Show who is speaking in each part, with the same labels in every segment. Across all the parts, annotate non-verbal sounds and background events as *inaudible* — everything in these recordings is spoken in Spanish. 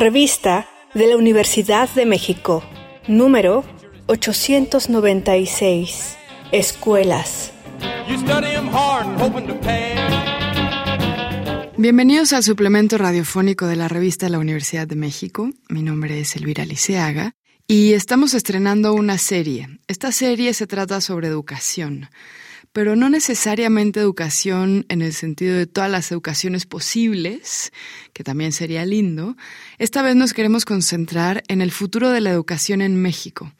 Speaker 1: Revista de la Universidad de México, número 896. Escuelas.
Speaker 2: Bienvenidos al suplemento radiofónico de la revista de la Universidad de México. Mi nombre es Elvira Liceaga y estamos estrenando una serie. Esta serie se trata sobre educación pero no necesariamente educación en el sentido de todas las educaciones posibles, que también sería lindo. Esta vez nos queremos concentrar en el futuro de la educación en México.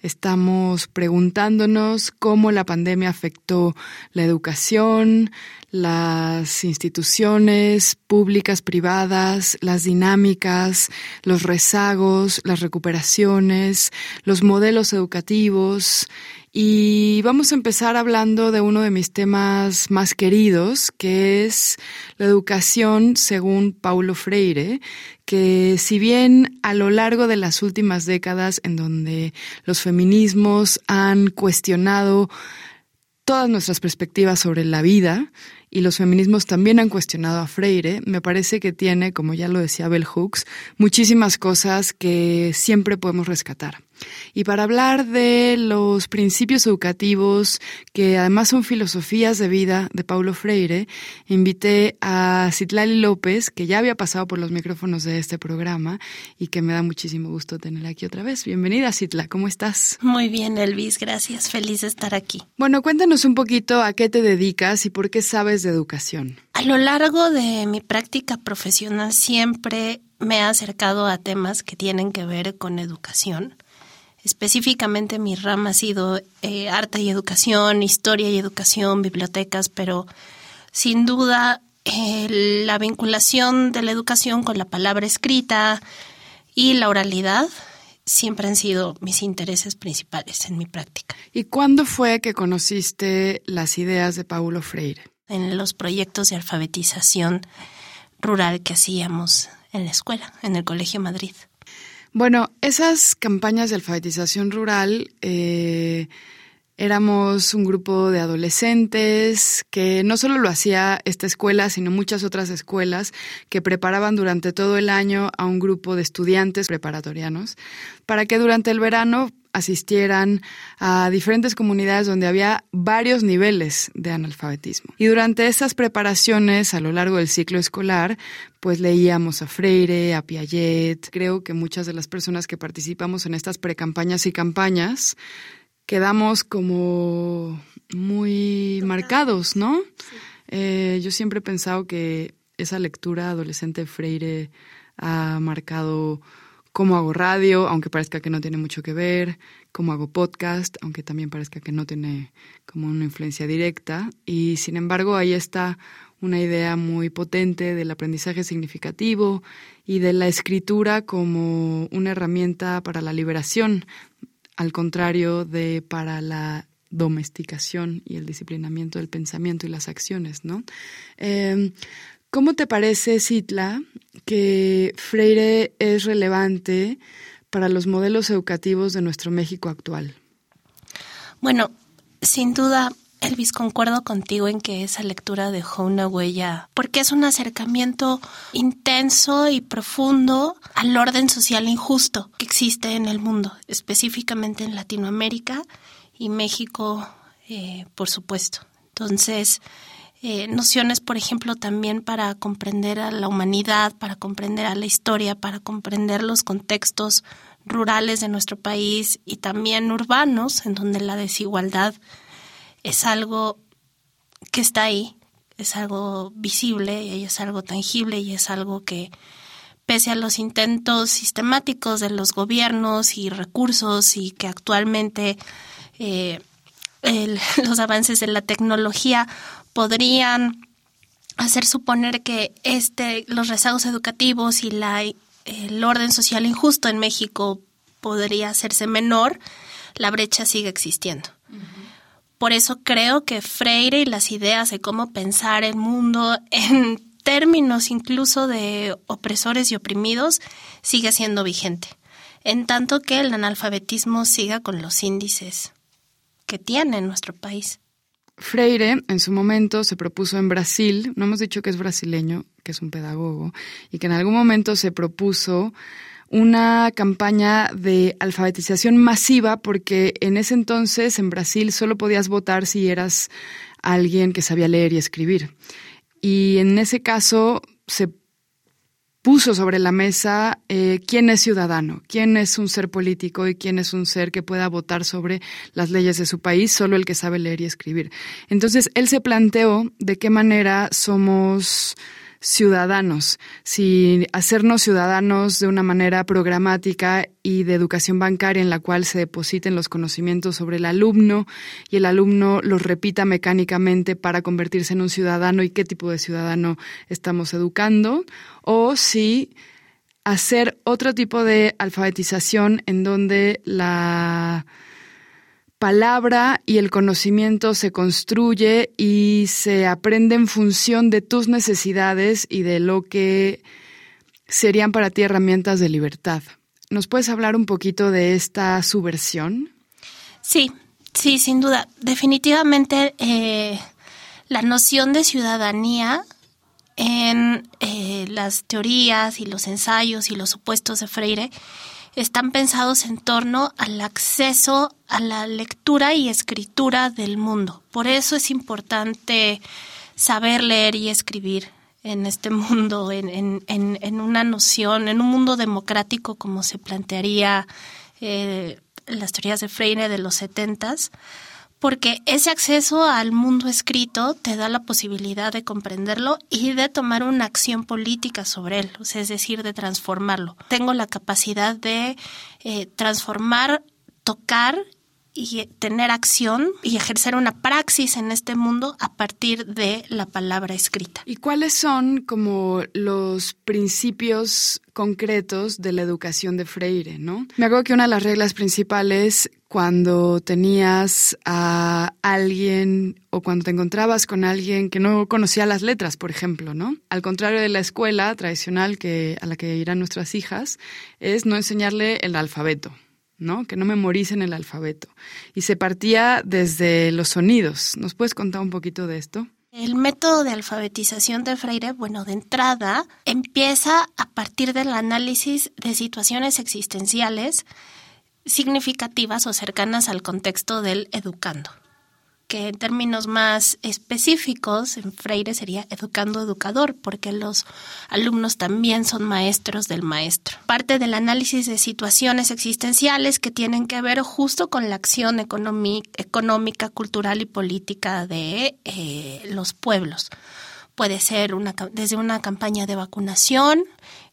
Speaker 2: Estamos preguntándonos cómo la pandemia afectó la educación, las instituciones públicas, privadas, las dinámicas, los rezagos, las recuperaciones, los modelos educativos, y vamos a empezar hablando de uno de mis temas más queridos, que es la educación según Paulo Freire, que si bien a lo largo de las últimas décadas en donde los feminismos han cuestionado todas nuestras perspectivas sobre la vida, y los feminismos también han cuestionado a Freire, me parece que tiene, como ya lo decía Bell Hooks, muchísimas cosas que siempre podemos rescatar. Y para hablar de los principios educativos, que además son filosofías de vida de Paulo Freire, invité a Citlali López, que ya había pasado por los micrófonos de este programa y que me da muchísimo gusto tenerla aquí otra vez. Bienvenida, Citla, ¿cómo estás?
Speaker 3: Muy bien, Elvis, gracias. Feliz de estar aquí.
Speaker 2: Bueno, cuéntanos un poquito a qué te dedicas y por qué sabes de educación.
Speaker 3: A lo largo de mi práctica profesional siempre me he acercado a temas que tienen que ver con educación Específicamente mi rama ha sido eh, arte y educación, historia y educación, bibliotecas, pero sin duda la vinculación de la educación con la palabra escrita y la oralidad siempre han sido mis intereses principales en mi práctica.
Speaker 2: ¿Y cuándo fue que conociste las ideas de Paulo Freire?
Speaker 3: En los proyectos de alfabetización rural que hacíamos en la escuela, en el Colegio Madrid.
Speaker 2: Bueno, esas campañas de alfabetización rural, eh, éramos un grupo de adolescentes que no solo lo hacía esta escuela, sino muchas otras escuelas que preparaban durante todo el año a un grupo de estudiantes preparatorianos para que durante el verano asistieran a diferentes comunidades donde había varios niveles de analfabetismo. Y durante esas preparaciones a lo largo del ciclo escolar, pues leíamos a Freire, a Piaget. Creo que muchas de las personas que participamos en estas precampañas y campañas quedamos como muy marcados, ¿no? Eh, yo siempre he pensado que esa lectura adolescente Freire ha marcado cómo hago radio, aunque parezca que no tiene mucho que ver, cómo hago podcast, aunque también parezca que no tiene como una influencia directa. Y sin embargo, ahí está una idea muy potente del aprendizaje significativo y de la escritura como una herramienta para la liberación, al contrario de para la domesticación y el disciplinamiento del pensamiento y las acciones, ¿no? Eh, ¿Cómo te parece, Citla, que Freire es relevante para los modelos educativos de nuestro México actual?
Speaker 3: Bueno, sin duda, Elvis, concuerdo contigo en que esa lectura dejó una huella, porque es un acercamiento intenso y profundo al orden social injusto que existe en el mundo, específicamente en Latinoamérica y México, eh, por supuesto. Entonces, eh, nociones, por ejemplo, también para comprender a la humanidad, para comprender a la historia, para comprender los contextos rurales de nuestro país y también urbanos, en donde la desigualdad es algo que está ahí, es algo visible y es algo tangible y es algo que pese a los intentos sistemáticos de los gobiernos y recursos y que actualmente eh, *laughs* los avances de la tecnología podrían hacer suponer que este, los rezagos educativos y la, el orden social injusto en México podría hacerse menor, la brecha sigue existiendo. Por eso creo que Freire y las ideas de cómo pensar el mundo en *laughs* términos incluso de opresores y oprimidos sigue siendo vigente, en tanto que el analfabetismo siga con los índices que tiene nuestro país.
Speaker 2: Freire en su momento se propuso en Brasil, no hemos dicho que es brasileño, que es un pedagogo, y que en algún momento se propuso una campaña de alfabetización masiva porque en ese entonces en Brasil solo podías votar si eras alguien que sabía leer y escribir. Y en ese caso se puso sobre la mesa eh, quién es ciudadano, quién es un ser político y quién es un ser que pueda votar sobre las leyes de su país, solo el que sabe leer y escribir. Entonces, él se planteó de qué manera somos ciudadanos, si hacernos ciudadanos de una manera programática y de educación bancaria en la cual se depositen los conocimientos sobre el alumno y el alumno los repita mecánicamente para convertirse en un ciudadano y qué tipo de ciudadano estamos educando, o si hacer otro tipo de alfabetización en donde la palabra y el conocimiento se construye y se aprende en función de tus necesidades y de lo que serían para ti herramientas de libertad. ¿Nos puedes hablar un poquito de esta subversión?
Speaker 3: Sí, sí, sin duda. Definitivamente eh, la noción de ciudadanía en eh, las teorías y los ensayos y los supuestos de Freire están pensados en torno al acceso a la lectura y escritura del mundo. Por eso es importante saber leer y escribir en este mundo, en, una noción, en un mundo democrático como se plantearía eh, las teorías de Freire de los setentas porque ese acceso al mundo escrito te da la posibilidad de comprenderlo y de tomar una acción política sobre él, es decir, de transformarlo. Tengo la capacidad de eh, transformar, tocar y tener acción y ejercer una praxis en este mundo a partir de la palabra escrita.
Speaker 2: ¿Y cuáles son como los principios concretos de la educación de Freire, no? Me acuerdo que una de las reglas principales cuando tenías a alguien o cuando te encontrabas con alguien que no conocía las letras, por ejemplo, ¿no? Al contrario de la escuela tradicional que a la que irán nuestras hijas, es no enseñarle el alfabeto. ¿No? Que no memoricen el alfabeto. Y se partía desde los sonidos. ¿Nos puedes contar un poquito de esto?
Speaker 3: El método de alfabetización de Freire, bueno, de entrada, empieza a partir del análisis de situaciones existenciales significativas o cercanas al contexto del educando que en términos más específicos en Freire sería educando educador, porque los alumnos también son maestros del maestro. Parte del análisis de situaciones existenciales que tienen que ver justo con la acción económica, cultural y política de eh, los pueblos. Puede ser una, desde una campaña de vacunación,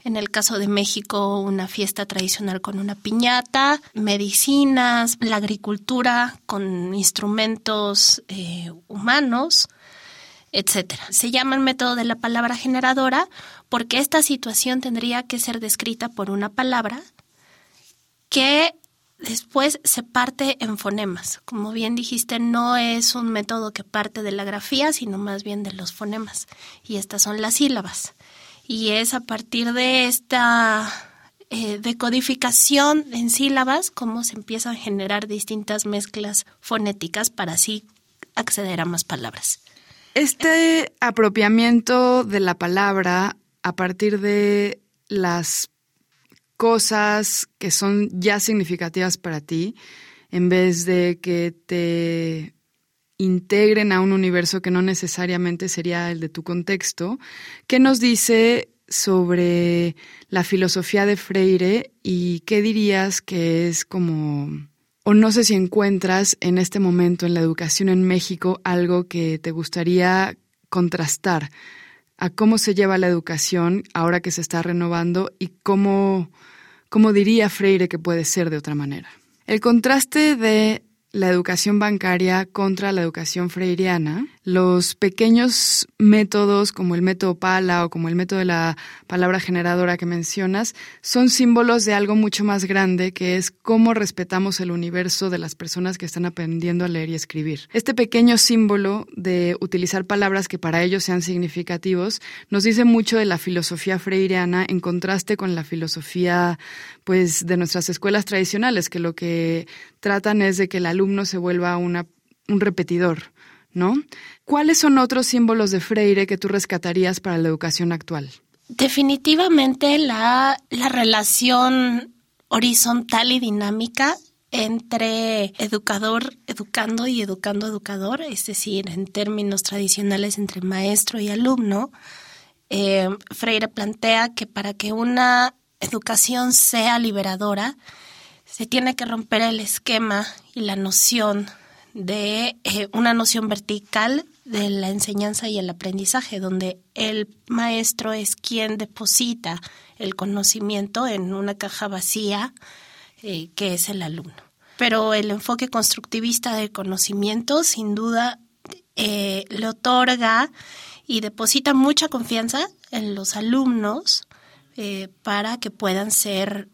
Speaker 3: en el caso de México, una fiesta tradicional con una piñata, medicinas, la agricultura con instrumentos eh, humanos, etcétera. Se llama el método de la palabra generadora porque esta situación tendría que ser descrita por una palabra que después se parte en fonemas. Como bien dijiste, no es un método que parte de la grafía, sino más bien de los fonemas. Y estas son las sílabas y es a partir de esta eh, decodificación en sílabas cómo se empiezan a generar distintas mezclas fonéticas para así acceder a más palabras.
Speaker 2: Este apropiamiento de la palabra a partir de las cosas que son ya significativas para ti, en vez de que te integren a un universo que no necesariamente sería el de tu contexto. ¿Qué nos dice sobre la filosofía de Freire y qué dirías que es como, o no sé si encuentras en este momento en la educación en México algo que te gustaría contrastar a cómo se lleva la educación ahora que se está renovando y cómo, cómo diría Freire que puede ser de otra manera. El contraste de la educación bancaria contra la educación freiriana, los pequeños métodos como el método pala o como el método de la palabra generadora que mencionas son símbolos de algo mucho más grande que es cómo respetamos el universo de las personas que están aprendiendo a leer y escribir. Este pequeño símbolo de utilizar palabras que para ellos sean significativos nos dice mucho de la filosofía freiriana en contraste con la filosofía pues de nuestras escuelas tradicionales que lo que tratan es de que el alumno se vuelva una, un repetidor, ¿no? ¿Cuáles son otros símbolos de Freire que tú rescatarías para la educación actual?
Speaker 3: Definitivamente la, la relación horizontal y dinámica entre educador, educando y educando, educador, es decir, en términos tradicionales entre maestro y alumno, eh, Freire plantea que para que una educación sea liberadora, se tiene que romper el esquema y la noción de eh, una noción vertical de la enseñanza y el aprendizaje, donde el maestro es quien deposita el conocimiento en una caja vacía eh, que es el alumno. Pero el enfoque constructivista del conocimiento sin duda eh, le otorga y deposita mucha confianza en los alumnos eh, para que puedan ser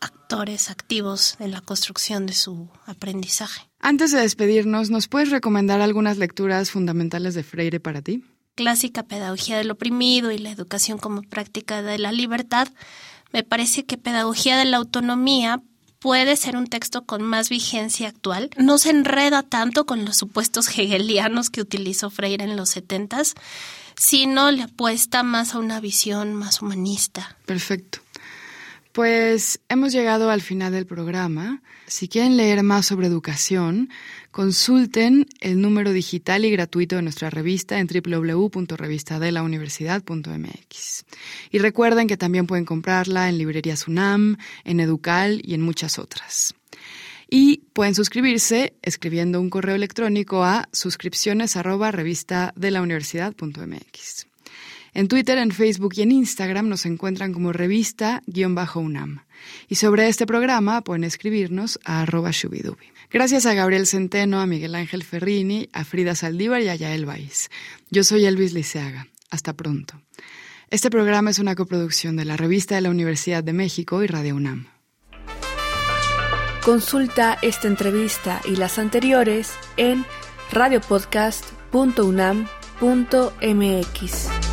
Speaker 3: actores activos en la construcción de su aprendizaje.
Speaker 2: Antes de despedirnos, ¿nos puedes recomendar algunas lecturas fundamentales de Freire para ti?
Speaker 3: Clásica Pedagogía del Oprimido y la Educación como Práctica de la Libertad. Me parece que Pedagogía de la Autonomía puede ser un texto con más vigencia actual. No se enreda tanto con los supuestos hegelianos que utilizó Freire en los setentas, sino le apuesta más a una visión más humanista.
Speaker 2: Perfecto. Pues hemos llegado al final del programa. Si quieren leer más sobre educación, consulten el número digital y gratuito de nuestra revista en www.revistadelauniversidad.mx. Y recuerden que también pueden comprarla en librerías UNAM, en Educal y en muchas otras. Y pueden suscribirse escribiendo un correo electrónico a suscripciones en Twitter, en Facebook y en Instagram nos encuentran como revista-unam. Y sobre este programa pueden escribirnos a arroba shubidubi. Gracias a Gabriel Centeno, a Miguel Ángel Ferrini, a Frida Saldívar y a Yael Baiz. Yo soy Elvis Liceaga. Hasta pronto. Este programa es una coproducción de la Revista de la Universidad de México y Radio UNAM.
Speaker 1: Consulta esta entrevista y las anteriores en radiopodcast.unam.mx.